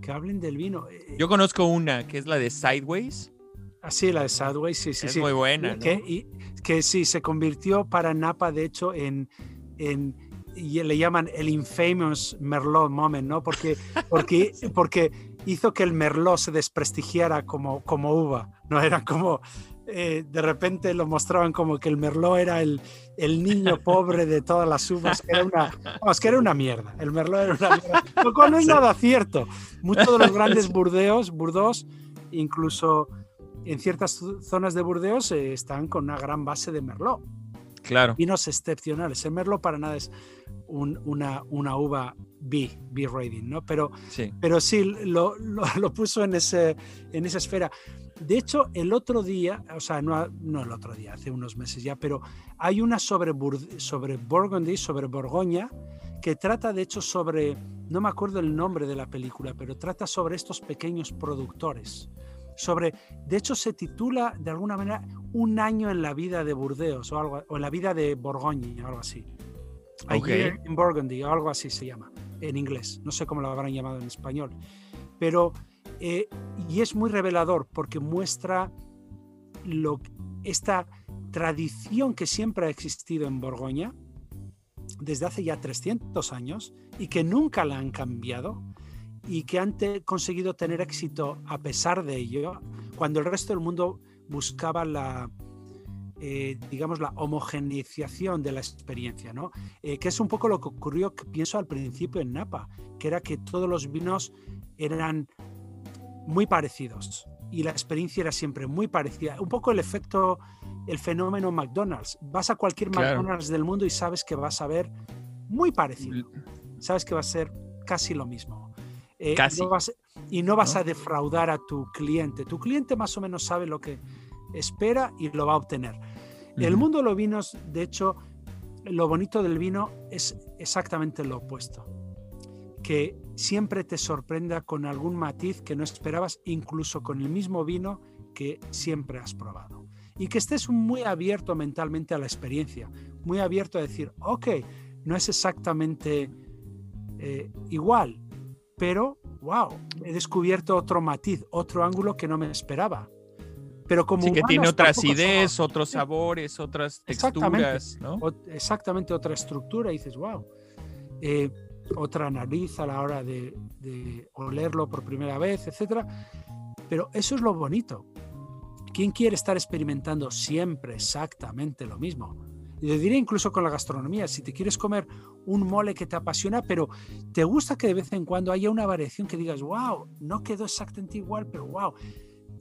Que hablen del vino. Yo conozco una, que es la de Sideways. Ah, sí, la de Sideways, sí, sí. Es sí. muy buena. ¿no? Que, y, que sí, se convirtió para Napa, de hecho, en, en y le llaman el infamous Merlot moment, ¿no? Porque, porque, porque hizo que el Merlot se desprestigiara como, como uva, ¿no? Era como, eh, de repente lo mostraban como que el Merlot era el, el niño pobre de todas las uvas, que era una, vamos, que era una mierda. El Merlot era una mierda, lo cual no es nada cierto. Muchos de los grandes burdeos, burdos, incluso en ciertas zonas de Burdeos, eh, están con una gran base de Merlot. Claro. Vinos excepcionales. El Merlot para nada es un, una, una uva B, B rating, ¿no? Pero sí, pero sí lo, lo, lo, puso en, ese, en esa esfera. De hecho, el otro día, o sea, no, no el otro día, hace unos meses ya, pero hay una sobre, sobre Burgundy, sobre Borgoña, que trata de hecho sobre, no me acuerdo el nombre de la película, pero trata sobre estos pequeños productores. Sobre, de hecho, se titula de alguna manera Un año en la vida de Burdeos o, algo, o en la vida de Borgoña, o algo así. Okay. en Burgundy, o algo así se llama en inglés. No sé cómo lo habrán llamado en español. Pero eh, y es muy revelador porque muestra lo, esta tradición que siempre ha existido en Borgoña desde hace ya 300 años y que nunca la han cambiado y que han te, conseguido tener éxito a pesar de ello, cuando el resto del mundo buscaba la, eh, digamos, la homogeneización de la experiencia, ¿no? Eh, que es un poco lo que ocurrió, que pienso al principio en Napa, que era que todos los vinos eran muy parecidos y la experiencia era siempre muy parecida. Un poco el efecto, el fenómeno McDonald's. Vas a cualquier Claro. McDonald's del mundo y sabes que vas a ver muy parecido. Sabes que va a ser casi lo mismo. Eh, Casi. no vas- y no vas ¿No? a defraudar a tu cliente. Tu cliente más o menos sabe lo que espera y lo va a obtener. El mundo de los vinos, de hecho, lo bonito del vino es exactamente lo opuesto. Que siempre te sorprenda con algún matiz que no esperabas, incluso con el mismo vino que siempre has probado. Y que estés muy abierto mentalmente a la experiencia, muy abierto a decir, ok, no es exactamente eh, igual, pero, wow, he descubierto otro matiz, otro ángulo que no me esperaba. Pero como Sí, que tiene otra acidez, somos- otros sabores, otras Exactamente. texturas, ¿no? ot- exactamente otra estructura y dices, wow, eh, otra nariz a la hora de, de olerlo por primera vez, etcétera. Pero eso es lo bonito. ¿Quién quiere estar experimentando siempre exactamente lo mismo? Y le diré incluso con la gastronomía, si te quieres comer un mole que te apasiona, pero te gusta que de vez en cuando haya una variación que digas, wow, no quedó exactamente igual, pero wow.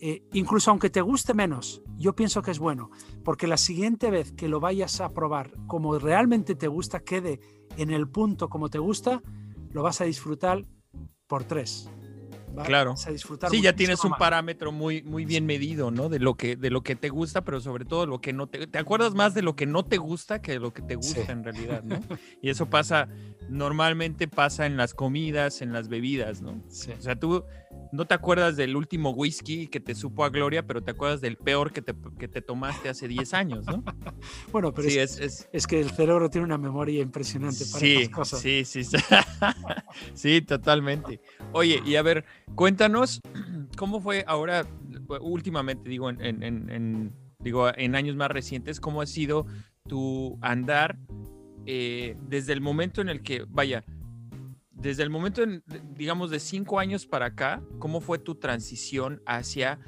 Eh, incluso aunque te guste menos, yo pienso que es bueno, porque la siguiente vez que lo vayas a probar como realmente te gusta, quede en el punto como te gusta, lo vas a disfrutar por tres. Va- Claro. Vas a disfrutar Sí, ya tienes un más. parámetro muy, muy bien medido, ¿no? De lo que, de lo que te gusta, pero sobre todo lo que no te. Te acuerdas más de lo que no te gusta que de lo que te gusta Sí. en realidad, ¿no? Y eso pasa, normalmente pasa en las comidas, en las bebidas, ¿no? Sí. O sea, tú no te acuerdas del último whisky que te supo a gloria, pero te acuerdas del peor que te, que te tomaste hace 10 años, ¿no? Bueno, pero Sí, es, es, es, que el cerebro tiene una memoria impresionante para Sí, estas cosas. sí, sí, sí. Sí, totalmente. Oye, y a ver, cuéntanos cómo fue ahora, últimamente, digo, en, en- en- en- digo, en años más recientes, cómo ha sido tu andar eh, desde el momento en el que, vaya, desde el momento, digamos, de cinco años para acá, ¿cómo fue tu transición hacia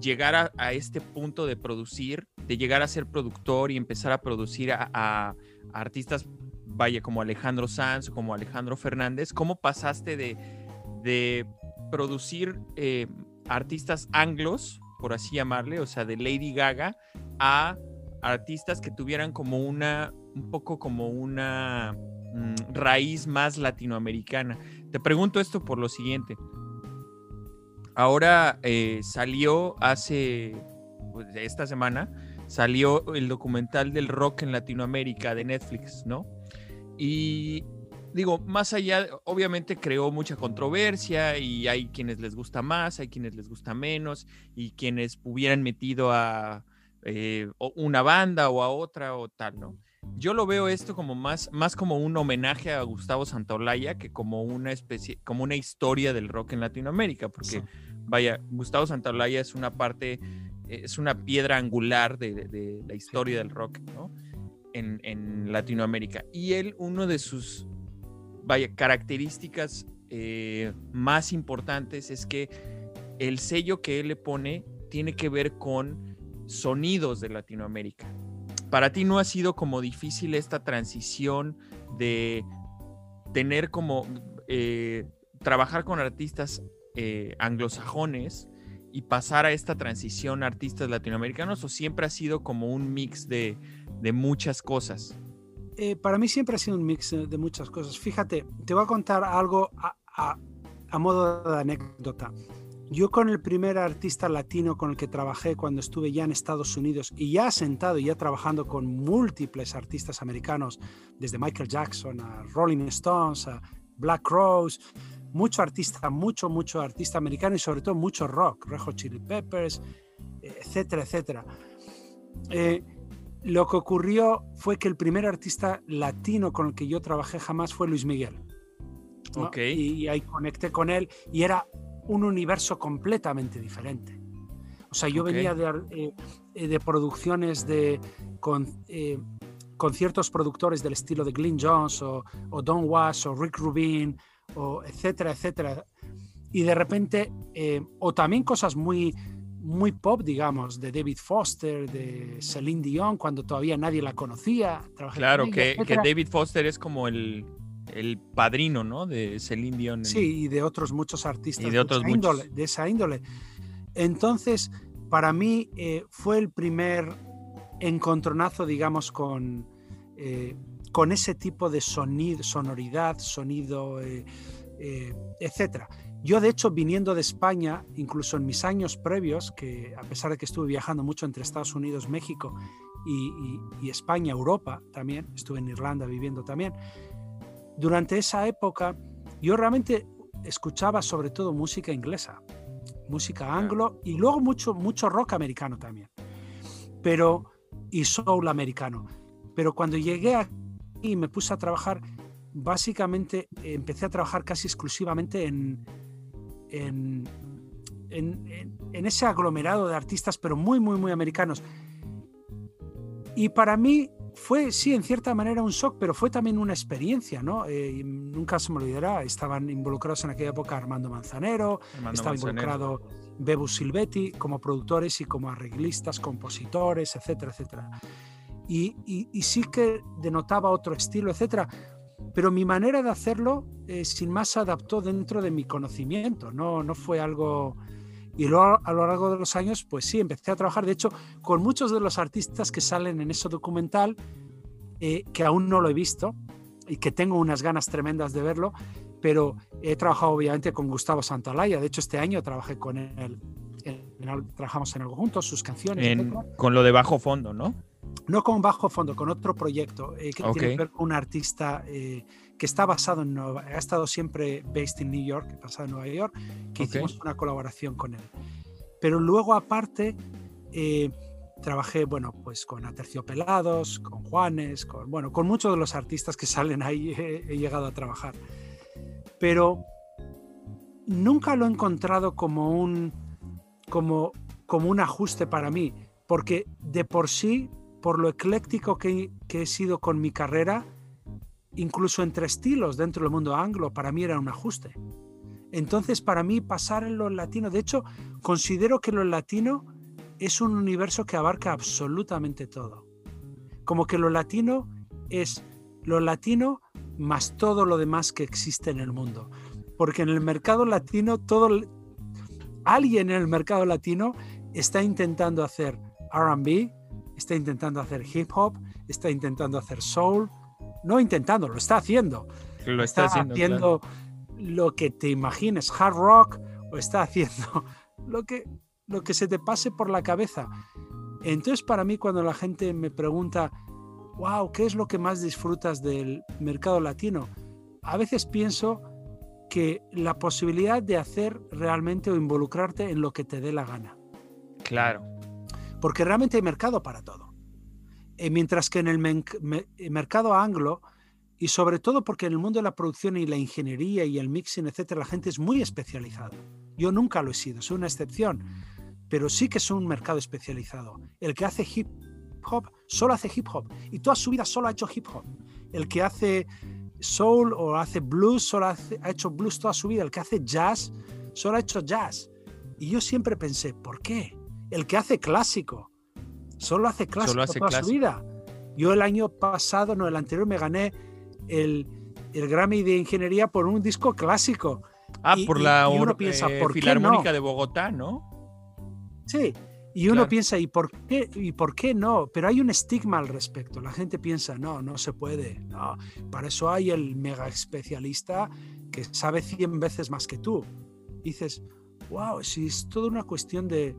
llegar a, este punto de producir, de llegar a ser productor y empezar a producir a, artistas, vaya, como Alejandro Sanz o como Alejandro Fernández? ¿Cómo pasaste de, producir eh, artistas anglos, por así llamarle, o sea, de Lady Gaga, a artistas que tuvieran como una, un poco como una mm, raíz más latinoamericana. Te pregunto esto por lo siguiente. Ahora eh, salió hace, pues, esta semana, salió el documental del rock en Latinoamérica de Netflix, ¿no? Y digo, más allá, obviamente creó mucha controversia y hay quienes les gusta más, hay quienes les gusta menos y quienes hubieran metido a eh, una banda o a otra o tal, ¿no? Yo lo veo esto como más, más como un homenaje a Gustavo Santaolalla que como una especie, como una historia del rock en Latinoamérica, porque vaya, Gustavo Santaolalla es una parte, es una piedra angular de, la historia del rock, ¿no? En, Latinoamérica. Y él, uno de sus, vaya, características eh, más importantes es que el sello que él le pone tiene que ver con sonidos de Latinoamérica. Para ti no ha sido como difícil esta transición de tener como eh, trabajar con artistas eh, anglosajones y pasar a esta transición artistas latinoamericanos o siempre ha sido como un mix de, muchas cosas? Eh, para mí siempre ha sido un mix de muchas cosas. Fíjate, te voy a contar algo a, modo de anécdota. Yo con el primer artista latino con el que trabajé cuando estuve ya en Estados Unidos y ya sentado y ya trabajando con múltiples artistas americanos, desde Michael Jackson a Rolling Stones a Black Rose, mucho artista, mucho, mucho artista americano y sobre todo mucho rock, Rejo Chili Peppers, etcétera, etcétera. Eh, lo que ocurrió fue que el primer artista latino con el que yo trabajé jamás fue Luis Miguel. Y, ahí conecté con él y era un universo completamente diferente. O sea, yo venía de, eh, de, producciones de con, eh, ciertos productores del estilo de Glyn Jones o, o Don Was o Rick Rubin o etcétera, etcétera. Y de repente, eh, o también cosas muy, muy pop, digamos, de David Foster, de Celine Dion, cuando todavía nadie la conocía. Claro, que, que, David Foster es como el, el padrino, ¿no? De Celine Dion. Sí, y de otros muchos artistas y de, otros esa índole, de esa índole. Entonces, para mí eh, fue el primer encontronazo, digamos, con, eh, con ese tipo de sonido, sonoridad, sonido, eh, eh, etc. Yo, de hecho, viniendo de España, incluso en mis años previos, que a pesar de que estuve viajando mucho entre Estados Unidos, México y, España, Europa también, estuve en Irlanda viviendo también, durante esa época yo realmente escuchaba sobre todo música inglesa, música anglo y luego mucho, mucho rock americano también, pero y soul americano. Pero cuando llegué a y me puse a trabajar, básicamente empecé a trabajar casi exclusivamente en, en, en, ese aglomerado de artistas, pero muy, muy, muy americanos. Y para mí fue, sí, en cierta manera un shock, pero fue también una experiencia, ¿no? Eh, nunca se me olvidará, estaban involucrados en aquella época Armando Manzanero, estaba involucrado Bebu Silvetti como productores y como arreglistas, compositores, etcétera, etcétera y, sí que denotaba otro estilo, etcétera. Pero mi manera de hacerlo, eh, sin más, se adaptó dentro de mi conocimiento, no, no fue algo... Y luego a lo largo de los años, pues sí, empecé a trabajar, de hecho, con muchos de los artistas que salen en ese documental, eh, que aún no lo he visto y que tengo unas ganas tremendas de verlo, pero he trabajado obviamente con Gustavo Santalaya, de hecho este año trabajé con él, trabajamos en algo juntos, sus canciones. con lo de bajo fondo, ¿no? no con bajo fondo, con otro proyecto eh, que tiene que ver con un artista eh, que está basado en Nueva ha estado siempre based in New York, basado en Nueva York, que hicimos una colaboración con él. Pero luego aparte eh, trabajé, bueno, pues con Aterciopelados, con Juanes, con, bueno, con muchos de los artistas que salen ahí he, llegado a trabajar. Pero nunca lo he encontrado como un, como, como un ajuste para mí, porque de por sí por lo ecléctico que, he sido con mi carrera incluso entre estilos dentro del mundo anglo, para mí era un ajuste. Entonces, para mí, pasar en lo latino, de hecho, considero que lo latino es un universo que abarca absolutamente todo. Como que lo latino es lo latino más todo lo demás que existe en el mundo. Porque en el mercado latino, todo, alguien en el mercado latino está intentando hacer RB, está intentando hacer hip hop, está intentando hacer soul, no intentando, lo está haciendo. Lo está, haciendo, lo que te imagines, hard rock, o está haciendo lo que, lo que se te pase por la cabeza. Entonces, para mí, cuando la gente me pregunta, wow, ¿qué es lo que más disfrutas del mercado latino? A veces pienso que la posibilidad de hacer realmente o involucrarte en lo que te dé la gana. Claro. Porque realmente hay mercado para todo. Eh, mientras que en el mercado anglo, y sobre todo porque en el mundo de la producción y la ingeniería y el mixing, etcétera, la gente es muy especializada. Yo nunca lo he sido, soy una excepción, pero sí que es un mercado especializado. El que hace hip hop solo hace hip hop y toda su vida solo ha hecho hip hop. El que hace soul o hace blues solo ha hecho blues toda su vida. El que hace jazz solo ha hecho jazz. Y yo siempre pensé, ¿por qué? El que hace clásico solo hace clásico toda su vida. Yo el año pasado, no, el anterior, me gané el, el Grammy de Ingeniería por un disco clásico. Ah, por la uno piensa, eh, Filarmónica de Bogotá, ¿no? Sí, y uno piensa, ¿y por, qué, ¿y por qué no? Pero hay un estigma al respecto. La gente piensa, no, no se puede. No, para eso hay el mega especialista que sabe 100 veces más que tú. dices, wow, si es toda una cuestión de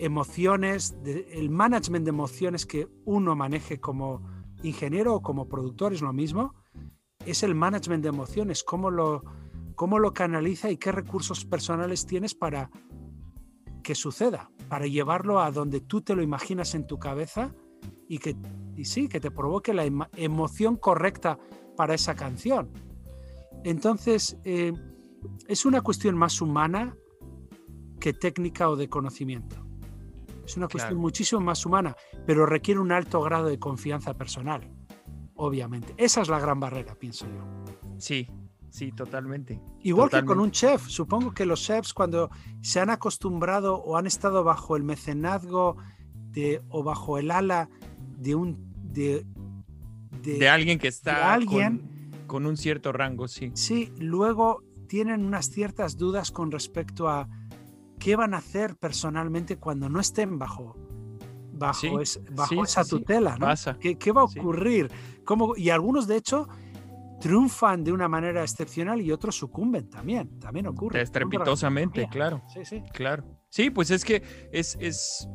emociones, el management de emociones que uno maneje como ingeniero o como productor es lo mismo, es el management de emociones, cómo lo, cómo lo canaliza y qué recursos personales tienes para que suceda, para llevarlo a donde tú te lo imaginas en tu cabeza y que y sí, que te provoque la emoción correcta para esa canción. Entonces, eh, es una cuestión más humana que técnica o de conocimiento. Es una cuestión muchísimo más humana, pero requiere un alto grado de confianza personal, obviamente. Esa es la gran barrera, pienso yo. Sí, sí, totalmente. Igual que con un chef. Supongo que los chefs cuando se han acostumbrado o han estado bajo el mecenazgo de, o bajo el ala de un... De, de, alguien que está alguien, con un cierto rango, sí. Sí, luego tienen unas ciertas dudas con respecto a qué van a hacer personalmente cuando no estén bajo, bajo, bajo esa tutela, ¿no? ¿Qué, va a ocurrir? ¿Cómo? Y algunos, de hecho, triunfan de una manera excepcional y otros sucumben también, también ocurre. Estrepitosamente, claro. Sí, sí. Claro. Sí, pues es que es, es,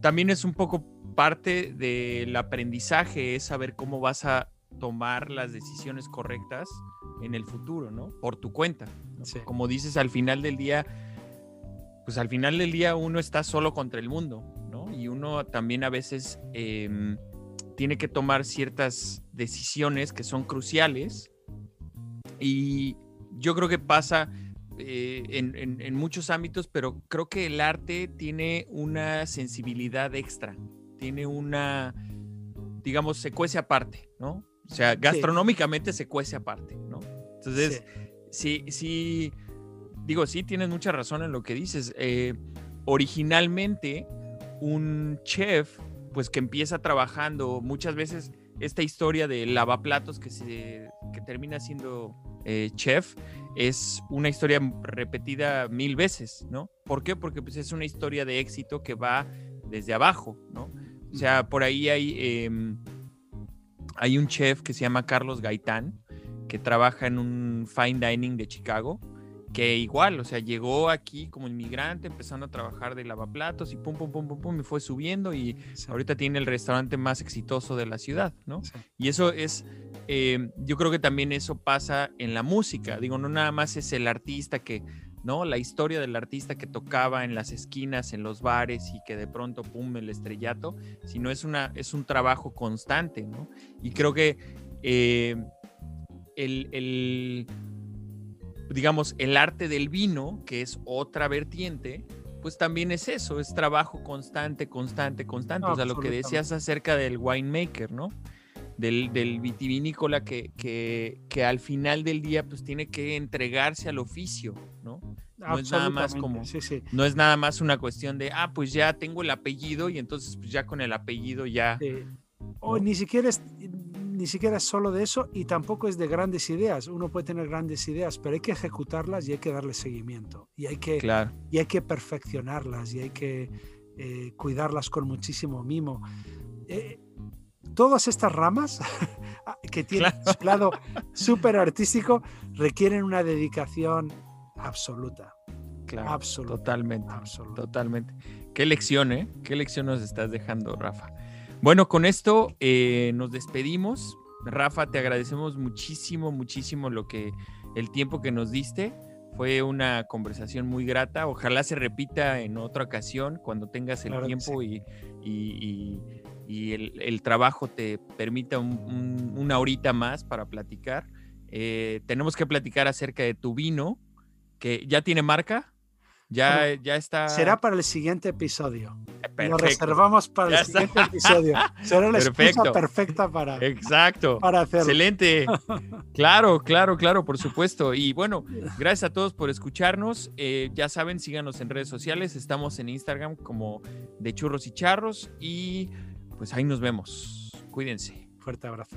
también es un poco parte del aprendizaje, es saber cómo vas a tomar las decisiones correctas en el futuro, ¿no? Por tu cuenta. Como dices, al final del día pues al final del día uno está solo contra el mundo, ¿no? Y uno también a veces em, tiene que tomar ciertas decisiones que son cruciales. Y yo creo que pasa eh, en, muchos ámbitos, pero creo que el arte tiene una sensibilidad extra, tiene una, digamos, se cuece aparte, ¿no? O sea, gastronómicamente se cuece aparte, ¿no? Entonces, sí, sí digo, sí, tienes mucha razón en lo que dices. Eh, originalmente, un chef, pues que empieza trabajando muchas veces esta historia de lavaplatos que, se, que termina siendo eh, chef es una historia repetida mil veces, ¿no? ¿Por qué? Porque pues, es una historia de éxito que va desde abajo, ¿no? O sea, por ahí hay, em, hay un chef que se llama Carlos Gaitán, que trabaja en un fine dining de Chicago, que igual, o sea, llegó aquí como inmigrante, empezando a trabajar de lavaplatos y pum, pum, pum, pum, pum, y fue subiendo y ahorita tiene el restaurante más exitoso de la ciudad, ¿no? Y eso es, eh, yo creo que también eso pasa en la música, digo, no nada más es el artista que, ¿no? La historia del artista que tocaba en las esquinas, en los bares y que de pronto, pum, el estrellato, sino es, una, es un trabajo constante, ¿no? Y creo que eh, el, el digamos, el arte del vino, que es otra vertiente, pues también es eso, es trabajo constante, constante, constante. o sea, lo que decías acerca del winemaker, ¿no? del, del vitivinícola que, que, que, al final del día pues tiene que entregarse al oficio, ¿no? No es nada más como, sí, sí. no es nada más una cuestión de, ah, pues ya tengo el apellido y entonces pues ya con el apellido ya. O ni siquiera es, ni siquiera es solo de eso y tampoco es de grandes ideas. Uno puede tener grandes ideas, pero hay que ejecutarlas y hay que darle seguimiento y hay que, claro. y hay que perfeccionarlas y hay que eh, cuidarlas con muchísimo mimo. Eh, todas estas ramas que tienen Claro. su lado súper artístico requieren una dedicación absoluta. Claro, Absoluta. totalmente, absoluta. totalmente. Qué lección, ¿eh? Qué lección nos estás dejando, Rafa. Bueno, con esto eh, nos despedimos. Rafa, te agradecemos muchísimo, muchísimo lo que el tiempo que nos diste. Fue una conversación muy grata. Ojalá se repita en otra ocasión cuando tengas el Claro tiempo y, y- y- y el, el trabajo te permita un- un- una horita más para platicar. Eh, tenemos que platicar acerca de tu vino, que ya tiene marca. Ya, Bueno, ya está. Será para el siguiente episodio. Lo perfecto. reservamos para Ya el está. siguiente episodio. Será la excusa perfecta para, Exacto. para hacerlo. Excelente. Claro, claro, claro, por supuesto. Y bueno, gracias a todos por escucharnos. Eh, ya saben, síganos en redes sociales. Estamos en Instagram como de churros y charros. Y pues ahí nos vemos. Cuídense. Fuerte abrazo.